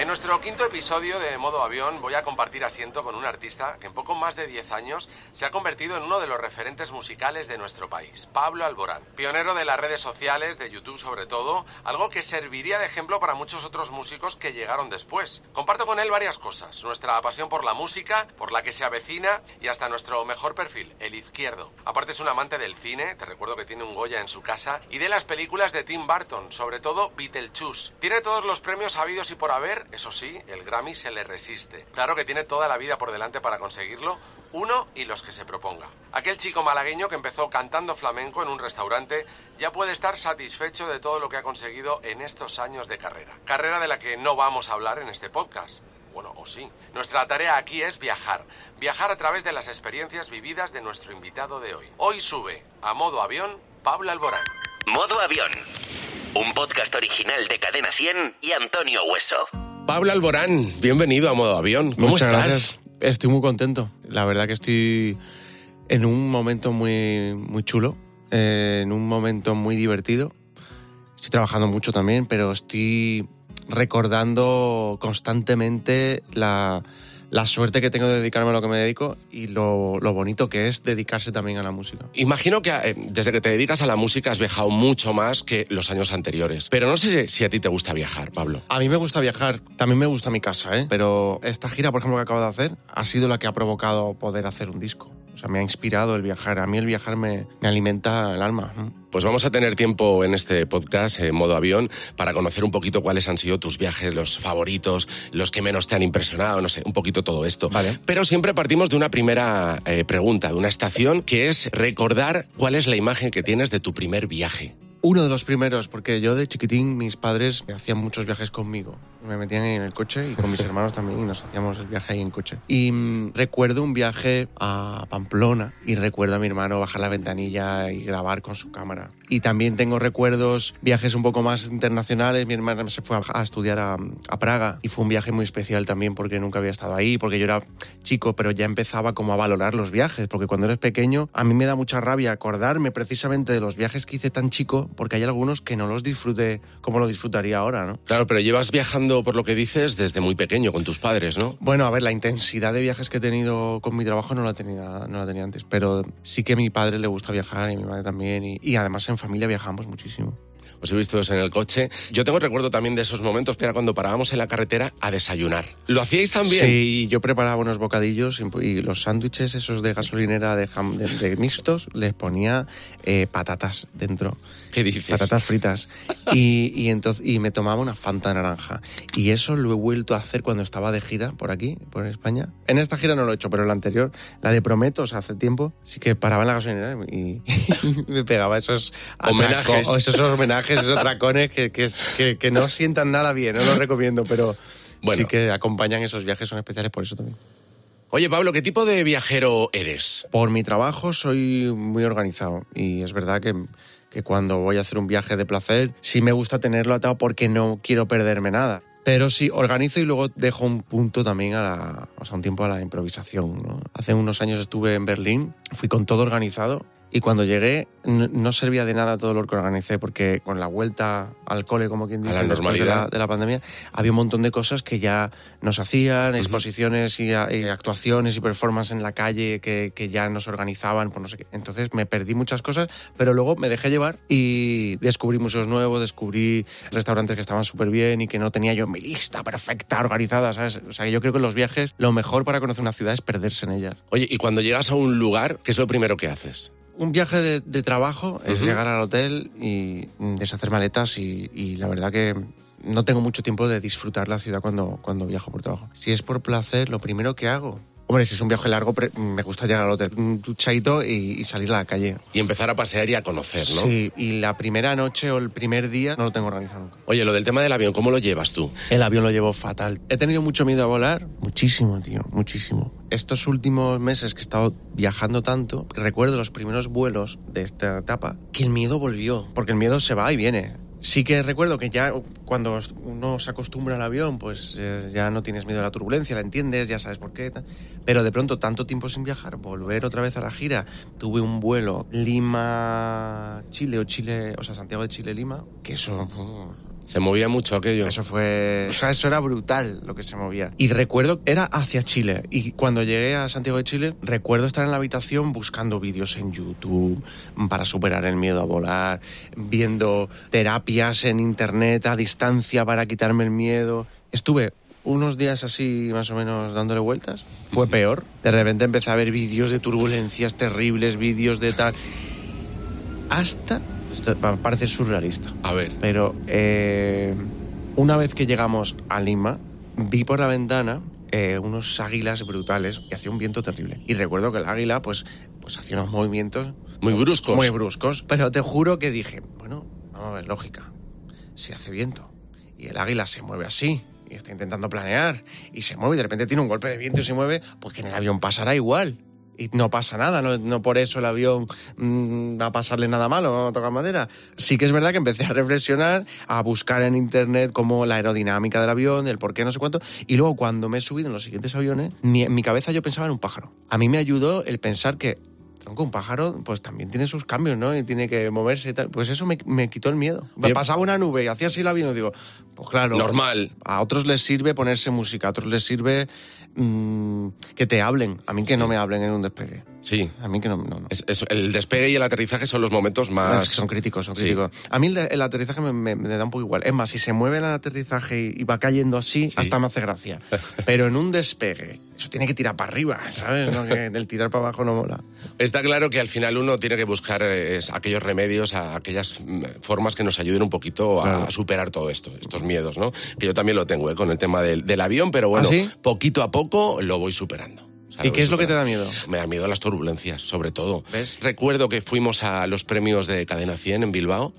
En nuestro quinto episodio de Modo Avión voy a compartir asiento con un artista que en poco más de 10 años se ha convertido en uno de los referentes musicales de nuestro país, Pablo Alborán. Pionero de las redes sociales, de YouTube sobre todo, algo que serviría de ejemplo para muchos otros músicos que llegaron después. Comparto con él varias cosas, nuestra pasión por la música, por la que se avecina y hasta nuestro mejor perfil, el izquierdo. Aparte es un amante del cine, te recuerdo que tiene un Goya en su casa, y de las películas de Tim Burton, sobre todo Beetlejuice. Tiene todos los premios habidos y por haber, eso sí, el Grammy se le resiste. Claro que tiene toda la vida por delante para conseguirlo, uno y los que se proponga. Aquel chico malagueño que empezó cantando flamenco en un restaurante ya puede estar satisfecho de todo lo que ha conseguido en estos años de carrera. Carrera de la que no vamos a hablar en este podcast. Bueno, o sí. Nuestra tarea aquí es viajar. Viajar a través de las experiencias vividas de nuestro invitado de hoy. Hoy sube a modo avión Pablo Alborán. Modo Avión. Un podcast original de Cadena 100 y Antonio Hueso. Pablo Alborán, bienvenido a modo avión. ¿Cómo Muchas estás? gracias. Estoy muy contento. La verdad que estoy en un momento muy, muy chulo, eh, en un momento muy divertido. Estoy trabajando mucho también, pero estoy recordando constantemente la, la suerte que tengo de dedicarme a lo que me dedico y lo, lo bonito que es dedicarse también a la música. Imagino que eh, desde que te dedicas a la música has viajado mucho más que los años anteriores. Pero no sé si a ti te gusta viajar, Pablo. A mí me gusta viajar, también me gusta mi casa, ¿eh? pero esta gira, por ejemplo, que acabo de hacer, ha sido la que ha provocado poder hacer un disco. O sea, me ha inspirado el viajar. A mí el viajar me, me alimenta el alma. ¿no? Pues vamos a tener tiempo en este podcast, en modo avión, para conocer un poquito cuáles han sido tus viajes, los favoritos, los que menos te han impresionado, no sé, un poquito todo esto. Vale. Pero siempre partimos de una primera eh, pregunta, de una estación, que es recordar cuál es la imagen que tienes de tu primer viaje. Uno de los primeros, porque yo de chiquitín mis padres me hacían muchos viajes conmigo. Me metían en el coche y con mis hermanos también y nos hacíamos el viaje ahí en coche. Y mm, recuerdo un viaje a Pamplona y recuerdo a mi hermano bajar la ventanilla y grabar con su cámara. Y también tengo recuerdos, viajes un poco más internacionales. Mi hermana se fue a, a estudiar a, a Praga y fue un viaje muy especial también porque nunca había estado ahí, porque yo era chico, pero ya empezaba como a valorar los viajes, porque cuando eres pequeño a mí me da mucha rabia acordarme precisamente de los viajes que hice tan chico, porque hay algunos que no los disfruté como lo disfrutaría ahora, ¿no? Claro, pero llevas viajando, por lo que dices, desde muy pequeño con tus padres, ¿no? Bueno, a ver, la intensidad de viajes que he tenido con mi trabajo no la tenía, no la tenía antes, pero sí que a mi padre le gusta viajar y a mi madre también, y, y además en familia viajamos muchísimo. Os he visto en el coche. Yo tengo recuerdo también de esos momentos que era cuando parábamos en la carretera a desayunar. ¿Lo hacíais también? Sí, yo preparaba unos bocadillos y, los sándwiches esos de gasolinera de, jam- de- de mixtos les ponía eh, patatas dentro. ¿Qué dices? Patatas fritas. Y, y, entonces, y me tomaba una fanta naranja. Y eso lo he vuelto a hacer cuando estaba de gira por aquí, por España. En esta gira no lo he hecho, pero en la anterior, la de Prometos, hace tiempo, sí que paraba en la gasolinera y, me pegaba esos Homenajes. atraco- esos homenajes, esos atracones que, que, que- que no sientan nada bien, no los recomiendo, pero Bueno. sí que acompañan esos viajes, son especiales por eso también. Oye, Pablo, ¿qué tipo de viajero eres? Por mi trabajo soy muy organizado y es verdad que, que cuando voy a hacer un viaje de placer sí me gusta tenerlo atado porque no quiero perderme nada. Pero sí, organizo y luego dejo un punto también a la, o sea, un tiempo a la improvisación. ¿no? Hace unos años estuve en Berlín, fui con todo organizado y cuando llegué no, servía de nada todo lo que organicé porque con la vuelta al cole, como quien A dice, la después de la, de la pandemia, había un montón de cosas que ya nos hacían, exposiciones y, y actuaciones y performances en la calle que, que ya nos organizaban, por no sé qué. Entonces me perdí muchas cosas, pero luego me dejé llevar y descubrí museos nuevos, descubrí restaurantes que estaban súper bien y que no tenía yo mi lista perfecta, organizada, ¿sabes? O sea, yo creo que en los viajes lo mejor para conocer una ciudad es perderse en ellas. Oye, y cuando llegas a un lugar, ¿qué es lo primero que haces? Un viaje de, de trabajo es llegar al hotel y deshacer maletas y, y la verdad que no tengo mucho tiempo de disfrutar la ciudad cuando, cuando viajo por trabajo. Si es por placer, lo primero que hago... Hombre, si es un viaje largo, me gusta llegar al hotel, un duchadito y, y salir a la calle. Y empezar a pasear y a conocer, ¿no? Sí, y la primera noche o el primer día no lo tengo organizado nunca. Oye, lo del tema del avión, ¿cómo lo llevas tú? El avión lo llevo fatal. He tenido mucho miedo a volar, muchísimo, tío, muchísimo. Estos últimos meses que he estado viajando tanto, recuerdo los primeros vuelos de esta etapa, que el miedo volvió, porque el miedo se va y viene. Sí que recuerdo que ya cuando uno se acostumbra al avión, pues eh, ya no tienes miedo a la turbulencia, la entiendes, ya sabes por qué. Pero de pronto, tanto tiempo sin viajar, volver otra vez a la gira, tuve un vuelo Lima-Chile o Chile, o sea, Santiago de Chile-Lima, que eso... Se movía mucho aquello. Eso fue. O sea, eso era brutal lo que se movía. Y recuerdo, era hacia Chile. Y cuando llegué a Santiago de Chile, recuerdo estar en la habitación buscando vídeos en YouTube para superar el miedo a volar, viendo terapias en internet a distancia para quitarme el miedo. Estuve unos días así más o menos dándole vueltas. Fue peor. De repente empecé a ver vídeos de turbulencias terribles, vídeos de tal. Hasta esto va a parecer surrealista. A ver. Pero eh, una vez que llegamos a Lima, vi por la ventana eh, unos águilas brutales y hacía un viento terrible. Y recuerdo que el águila, pues, pues hacía unos movimientos. Muy bruscos. Muy bruscos. Pero te juro que dije, bueno, vamos a ver, lógica. Si hace viento y el águila se mueve así y está intentando planear y se mueve y de repente tiene un golpe de viento y se mueve, pues que en el avión pasará igual y no pasa nada, no, por eso el avión mm, va a pasarle nada malo, no tocar madera. Sí que es verdad que empecé a reflexionar, a buscar en internet como la aerodinámica del avión, el por qué, no sé cuánto, y luego cuando me he subido en los siguientes aviones, en mi cabeza yo pensaba en un pájaro. A mí me ayudó el pensar que tronco, un pájaro pues también tiene sus cambios, ¿no? Y tiene que moverse y tal. Pues eso me, quitó el miedo. Me pasaba una nube y hacía así el avión y digo, pues claro. Normal. A otros les sirve ponerse música, a otros les sirve mm, que te hablen. A mí que no me hablen en un despegue. Sí. A mí que no. el despegue y el aterrizaje son los momentos más. Son críticos, son críticos. A mí el, aterrizaje me, da un poco igual. Es más, si se mueve el aterrizaje y va cayendo así, hasta me hace gracia. Pero en un despegue, eso tiene que tirar para arriba, ¿sabes? el tirar para abajo no mola. Está claro que al final uno tiene que buscar eh, aquellos remedios, aquellas mm, formas que nos ayuden un poquito a, superar todo esto, estos miedos, ¿no? Que yo también lo tengo, ¿eh? Con el tema del, avión, pero bueno, ¿Ah, poquito a poco lo voy superando. ¿Y qué es lo que te da miedo? Me da miedo las turbulencias, sobre todo. Recuerdo que fuimos a los premios de Cadena 100 en Bilbao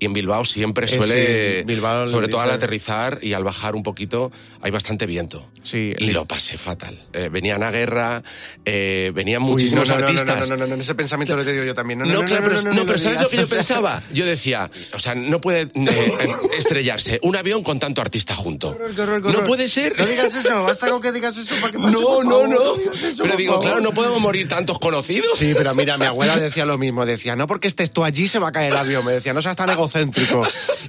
y en Bilbao siempre eh, suele, sobre todo al aterrizar y al bajar un poquito, hay bastante viento. Sí, y lo pasé fatal. Eh, venían a guerra, eh, venían muchísimos artistas. No, no, no, no, ese pensamiento lo he tenido yo también. No, no, no, pero, ¿sabes lo que yo pensaba? Yo decía, o sea, no puede estrellarse un avión con tanto artista junto. No puede ser. No digas eso, basta con que digas eso para que pase, No, no, no. pero digo, claro, no podemos morir tantos conocidos. Sí, pero mira, mi abuela decía lo mismo. Decía, no porque estés tú allí se va a caer el avión. Me decía, no seas tan egocéntrico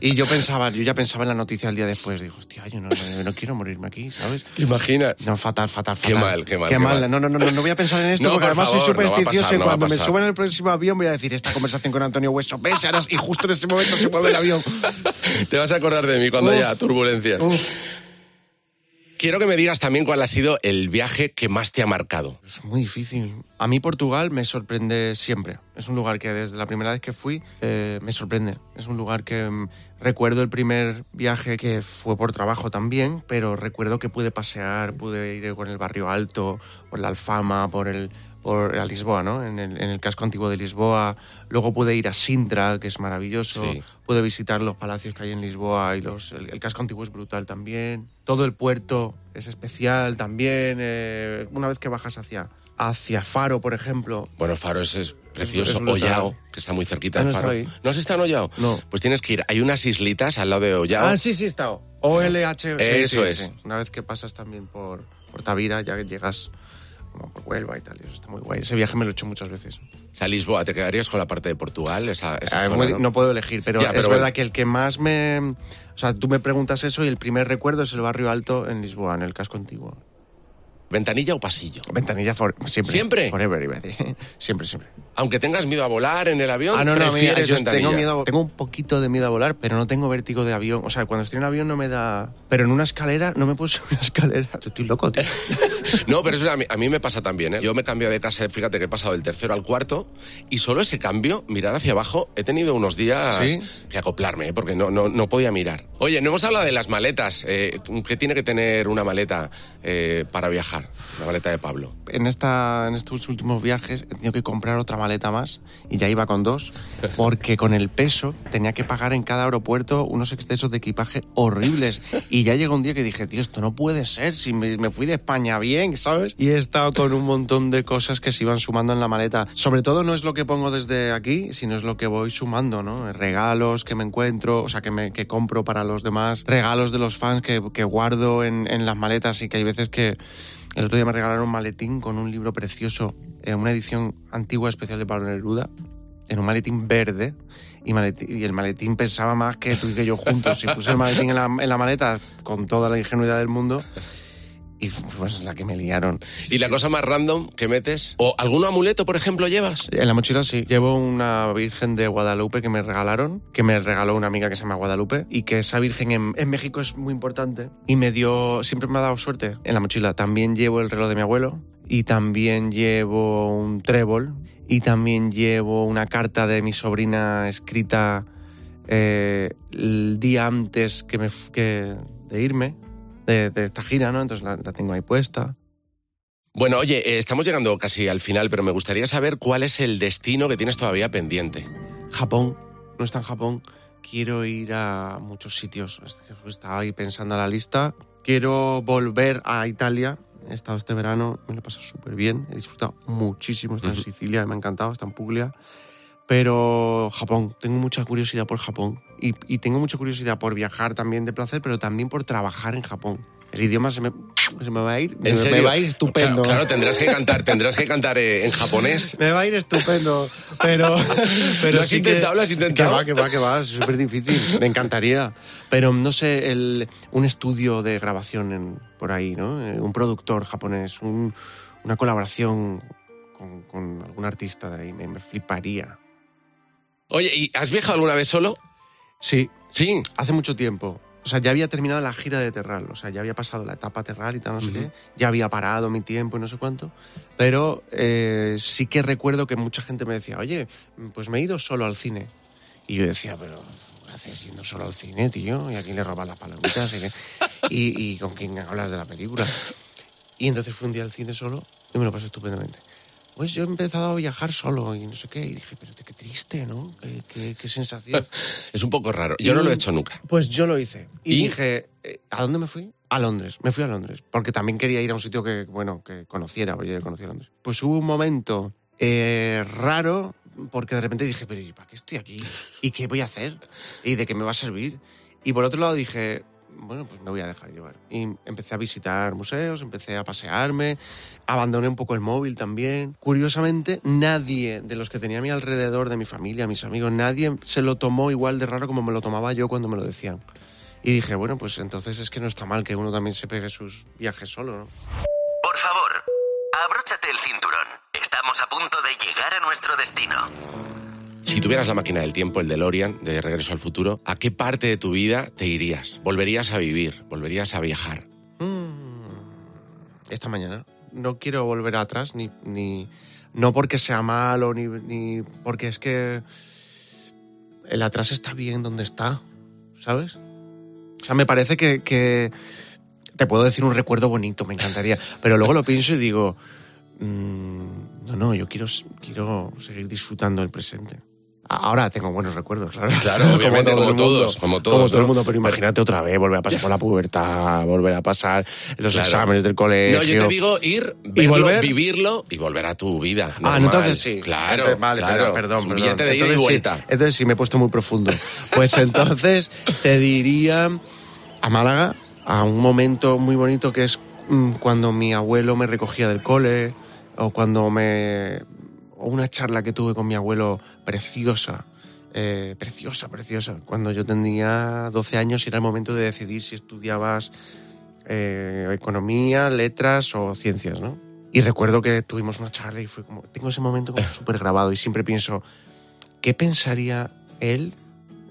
Y yo pensaba, yo ya pensaba en la noticia el día después. Digo, hostia, yo no, quiero morirme aquí, ¿sabes? ¿Te imaginas? No, fatal, fatal, fatal. Qué mal, qué mal. Qué, mal. No, no, no, no voy a pensar en esto porque además soy supersticioso y cuando me suban en el próximo avión voy a decir esta conversación con Antonio Hueso. ¿Ves? y justo en ese momento se mueve el avión. Te vas a acordar de mí cuando haya turbulencias. Quiero que me digas también cuál ha sido el viaje que más te ha marcado. Es muy difícil. A mí Portugal me sorprende siempre. Es un lugar que desde la primera vez que fui eh, me sorprende. Es un lugar que mm, recuerdo el primer viaje que fue por trabajo también, pero recuerdo que pude pasear, pude ir con el barrio alto, por la Alfama, por el por a Lisboa, ¿no? En el, casco antiguo de Lisboa. Luego pude ir a Sintra, que es maravilloso. Pude visitar los palacios que hay en Lisboa y los, el, casco antiguo es brutal también. Todo el puerto es especial también. Eh, una vez que bajas hacia, hacia Faro, por ejemplo. Bueno, Faro es, precioso. Ollao, que está muy cerquita de Faro. ¿No has estado en Ollao? No. Pues tienes que ir. Hay unas islitas al lado de Ollao. Ah, sí, sí he estado. OLH. Eso es. Una vez que pasas también por, por Tavira, ya llegas como por Huelva y tal. eso está muy guay. Ese viaje me lo he hecho muchas veces. O sea, Lisboa, ¿te quedarías con la parte de Portugal? Esa, ah, ¿no? puedo elegir, pero, es verdad que el que más me... O sea, tú me preguntas eso y el primer recuerdo es el barrio alto en Lisboa, en el casco antiguo. ¿Ventanilla o pasillo? Ventanilla siempre. ¿Siempre? Forever, iba a decir. Siempre, siempre. Aunque tengas miedo a volar en el avión, ah, no, no, prefieres yo tengo miedo, tengo un poquito de miedo a volar, pero no tengo vértigo de avión. O sea, cuando estoy en avión no me da... Pero en una escalera no me puedo subir una escalera. Estoy loco, tío. no, pero eso a mí, me pasa también, ¿eh? Yo me cambio de casa, fíjate que he pasado del tercero al cuarto y solo ese cambio, mirar hacia abajo, he tenido unos días que acoplarme, ¿eh? porque no, no, no podía mirar. Oye, no hemos hablado de las maletas. Eh, ¿Qué tiene que tener una maleta para viajar? Una maleta de Pablo. En, esta, en estos últimos viajes he tenido que comprar otra maleta más y ya iba con dos, porque con el peso tenía que pagar en cada aeropuerto unos excesos de equipaje horribles. Y ya llegó un día que dije, tío, esto no puede ser, si me, fui de España bien, ¿sabes? Y he estado con un montón de cosas que se iban sumando en la maleta. Sobre todo no es lo que pongo desde aquí, sino es lo que voy sumando, ¿no? Regalos que me encuentro, o sea, que, me, que compro para los demás, regalos de los fans que, que guardo en, en las maletas y que hay veces que el otro día me regalaron un maletín con un libro precioso, eh, una edición antigua especial de Pablo Neruda. en un maletín verde y, maletín- y el maletín pesaba más que tú y que yo juntos. Y puse el maletín en la, en la maleta con toda la ingenuidad del mundo y pues la que me liaron. ¿Y la cosa más random que metes? ¿O algún amuleto, por ejemplo, llevas? En la mochila sí. Llevo una Virgen de Guadalupe que me regalaron, que me regaló una amiga que se llama Guadalupe, y que esa Virgen en, en México es muy importante. Y me dio, siempre me ha dado suerte en la mochila. También llevo el reloj de mi abuelo, y también llevo un trébol, y también llevo una carta de mi sobrina escrita eh, el día antes que me, que, de irme, de, de esta gira, ¿no? Entonces la- la tengo ahí puesta. Bueno, oye, eh, estamos llegando casi al final, pero me gustaría saber cuál es el destino que tienes todavía pendiente. Japón, no está en Japón. Quiero ir a muchos sitios. Estaba ahí pensando en la lista. Quiero volver a Italia. He estado este verano, me lo he pasado súper bien. He disfrutado muchísimo. Está en. Sicilia, me ha encantado, está en Puglia. Pero Japón, tengo mucha curiosidad por Japón. Y, y tengo mucha curiosidad por viajar también de placer, pero también por trabajar en Japón. El idioma se me, se me va a ir. ¿En me, serio? me va a ir estupendo. Claro, claro, tendrás que cantar, tendrás que cantar eh, en japonés. Me va a ir estupendo, pero... pero ¿Lo has sí intentado? que, ¿Lo has intentado? Que va, que va, que va, es súper difícil, me encantaría. Pero no sé, el, un estudio de grabación en- por ahí, ¿no? Eh, Un productor japonés, un- una colaboración con, con algún artista de ahí, me, me fliparía. Oye, ¿y has viajado alguna vez solo? Sí, Sí. hace mucho tiempo. O sea, ya había terminado la gira de Terral, o sea, ya había pasado la etapa Terral y tal, no sé Ujú. qué, ya había parado mi tiempo y no sé cuánto, pero eh, sí que recuerdo que mucha gente me decía, oye, pues me he ido solo al cine. Y yo decía, pero ¿qué haces yendo solo al cine, tío? ¿Y a quién le robas las palomitas? ¿Y, y con quién hablas de la película? Y entonces fui un día al cine solo y me lo pasé estupendamente. Pues yo he empezado a viajar solo y no sé qué, y dije, pero qué triste, ¿no? Qué, qué- qué sensación. Es un poco raro. Yo no lo he hecho nunca. Pues yo lo hice. Y, ¿Y? dije, eh, ¿a dónde me fui? A Londres. Me fui a Londres. Porque también quería ir a un sitio que, bueno, que conociera. Oye, yo conocía Londres. Pues hubo un momento eh, raro porque de repente dije, pero ¿y para qué estoy aquí? ¿Y qué voy a hacer? ¿Y de qué me va a servir? Y por otro lado dije, bueno, pues me voy a dejar llevar. Y empecé a visitar museos, empecé a pasearme, abandoné un poco el móvil también. Curiosamente, nadie de los que tenía a mi alrededor, de mi familia, mis amigos, nadie se lo tomó igual de raro como me lo tomaba yo cuando me lo decían. Y dije, bueno, pues entonces es que no está mal que uno también se pegue sus viajes solo, ¿no? Por favor, abróchate el cinturón. Estamos a punto de llegar a nuestro destino. Si tuvieras la máquina del tiempo, el DeLorean, de Regreso al Futuro, ¿a qué parte de tu vida te irías? ¿Volverías a vivir? ¿Volverías a viajar? Mm, Esta mañana. No quiero volver atrás, ni, ni no porque sea malo, ni, ni porque es que el atrás está bien donde está, ¿sabes? O sea, me parece que, que te puedo decir un recuerdo bonito, me encantaría, pero luego lo pienso y digo, mm, no, no, yo quiero, quiero seguir disfrutando el presente. Ahora tengo buenos recuerdos, claro. Claro, obviamente, como mundo. todos, como todos, Como todo ¿no? el mundo, pero imagínate otra vez, volver a pasar por la pubertad, volver a pasar los Claro. exámenes del colegio. No, yo te digo ir, verlo, volver? vivirlo y volver a tu vida. Ah, normal. entonces sí. Claro, Entonces, vale, claro. perdón, perdón. Billete de ida y sí, vuelta. entonces sí, me he puesto muy profundo. Pues entonces te diría a Málaga, a un momento muy bonito que es mm, cuando mi abuelo me recogía del cole o cuando me... o una charla que tuve con mi abuelo preciosa. eh, preciosa, preciosa. Cuando yo tenía 12 años y era el momento de decidir si estudiabas eh, economía, letras o ciencias, ¿no? Y recuerdo que tuvimos una charla y fue como, tengo ese momento como súper grabado y siempre pienso, ¿qué pensaría él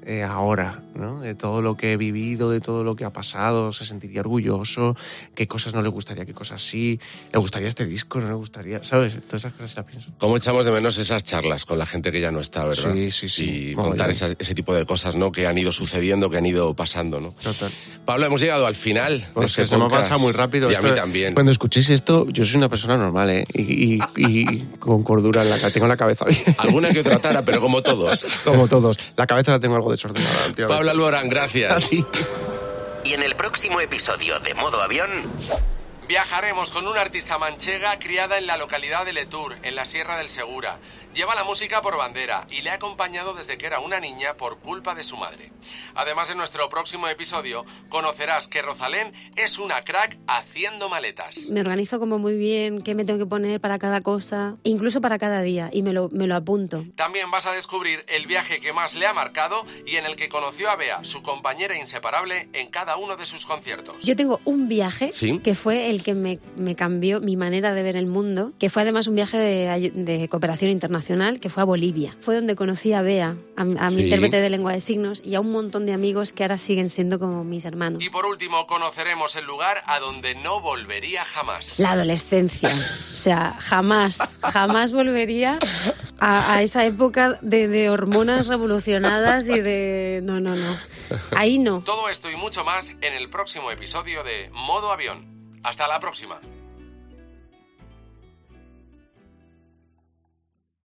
eh, ahora, ¿no? De todo lo que he vivido, de todo lo que ha pasado, se sentiría orgulloso, qué cosas no le gustaría, qué cosas sí, le gustaría este disco, no le gustaría, ¿sabes? Todas esas cosas las pienso. ¿Cómo echamos de menos esas charlas con la gente que ya no está, verdad? Sí, sí, sí. Y Mogollón. contar esa- ese tipo de cosas, ¿no? Que han ido sucediendo, que han ido pasando, ¿no? Total. Pablo, hemos llegado al final. de Pues este que se me pasa muy rápido. Y a mí también. Cuando escuchéis esto, yo soy una persona normal, ¿eh? Y, y- y con cordura en la cabeza. Tengo la cabeza bien. Alguna que otra tara, pero como todos. Como todos. La cabeza la tengo algo desordenada, últimamente. Pablo Alborán, gracias. Así. Y en el próximo episodio de Modo Avión, Viajaremos con una artista manchega criada en la localidad de Letour, en la Sierra del Segura. Lleva la música por bandera y le ha acompañado desde que era una niña por culpa de su madre. Además, en nuestro próximo episodio conocerás que Rosalén es una crack haciendo maletas. Me organizo como muy bien qué me tengo que poner para cada cosa, incluso para cada día, y me lo, me lo apunto. También vas a descubrir el viaje que más le ha marcado y en el que conoció a Bea, su compañera inseparable, en cada uno de sus conciertos. Yo tengo un viaje ¿Sí? que fue el que me, me cambió mi manera de ver el mundo, que fue además un viaje de, de cooperación internacional, que fue a Bolivia. Fue donde conocí a Bea, a, a Sí. mi intérprete de lengua de signos, y a un montón de amigos que ahora siguen siendo como mis hermanos. Y por último, conoceremos el lugar a donde no volvería jamás. La adolescencia. O sea, jamás, jamás volvería a, a esa época de, de hormonas revolucionadas y de... No, no, no. Ahí no. Todo esto y mucho más en el próximo episodio de Modo Avión. Hasta la próxima.